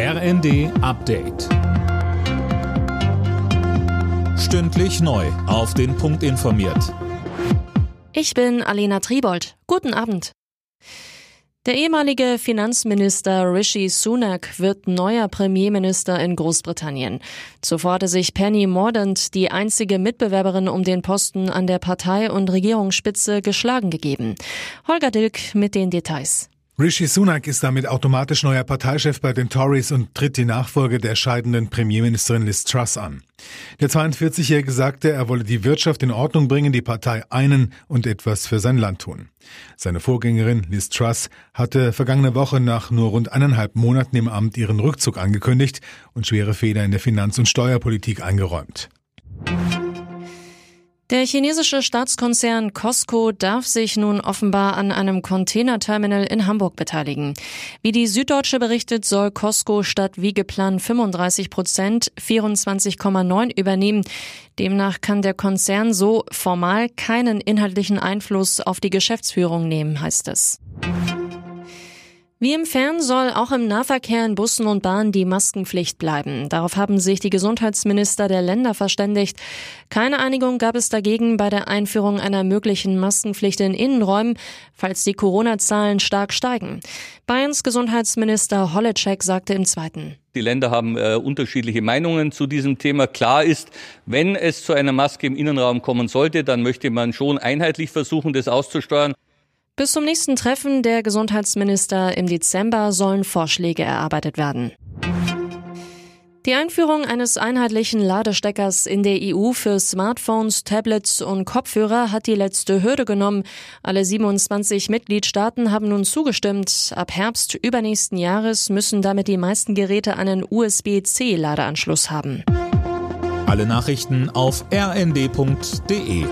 RND Update. Stündlich neu. Auf den Punkt informiert. Ich bin Alena Tribold. Guten Abend. Der ehemalige Finanzminister Rishi Sunak wird neuer Premierminister in Großbritannien. Zuvor hatte sich Penny Mordaunt, die einzige Mitbewerberin um den Posten an der Partei- und Regierungsspitze, geschlagen gegeben. Holger Dilk mit den Details. Rishi Sunak ist damit automatisch neuer Parteichef bei den Tories und tritt die Nachfolge der scheidenden Premierministerin Liz Truss an. Der 42-Jährige sagte, er wolle die Wirtschaft in Ordnung bringen, die Partei einen und etwas für sein Land tun. Seine Vorgängerin Liz Truss hatte vergangene Woche nach nur rund eineinhalb Monaten im Amt ihren Rückzug angekündigt und schwere Fehler in der Finanz- und Steuerpolitik eingeräumt. Der chinesische Staatskonzern Costco darf sich nun offenbar an einem Containerterminal in Hamburg beteiligen. Wie die Süddeutsche berichtet, soll Costco statt wie geplant 35 Prozent 24,9 übernehmen. Demnach kann der Konzern so formal keinen inhaltlichen Einfluss auf die Geschäftsführung nehmen, heißt es. Wie im Fern soll auch im Nahverkehr in Bussen und Bahnen die Maskenpflicht bleiben. Darauf haben sich die Gesundheitsminister der Länder verständigt. Keine Einigung gab es dagegen bei der Einführung einer möglichen Maskenpflicht in Innenräumen, falls die Corona-Zahlen stark steigen. Bayerns Gesundheitsminister Holleczek sagte im Zweiten. Die Länder haben äh, unterschiedliche Meinungen zu diesem Thema. Klar ist, wenn es zu einer Maske im Innenraum kommen sollte, dann möchte man schon einheitlich versuchen, das auszusteuern. Bis zum nächsten Treffen der Gesundheitsminister im Dezember sollen Vorschläge erarbeitet werden. Die Einführung eines einheitlichen Ladesteckers in der EU für Smartphones, Tablets und Kopfhörer hat die letzte Hürde genommen. Alle 27 Mitgliedstaaten haben nun zugestimmt. Ab Herbst übernächsten Jahres müssen damit die meisten Geräte einen USB-C-Ladeanschluss haben. Alle Nachrichten auf rnd.de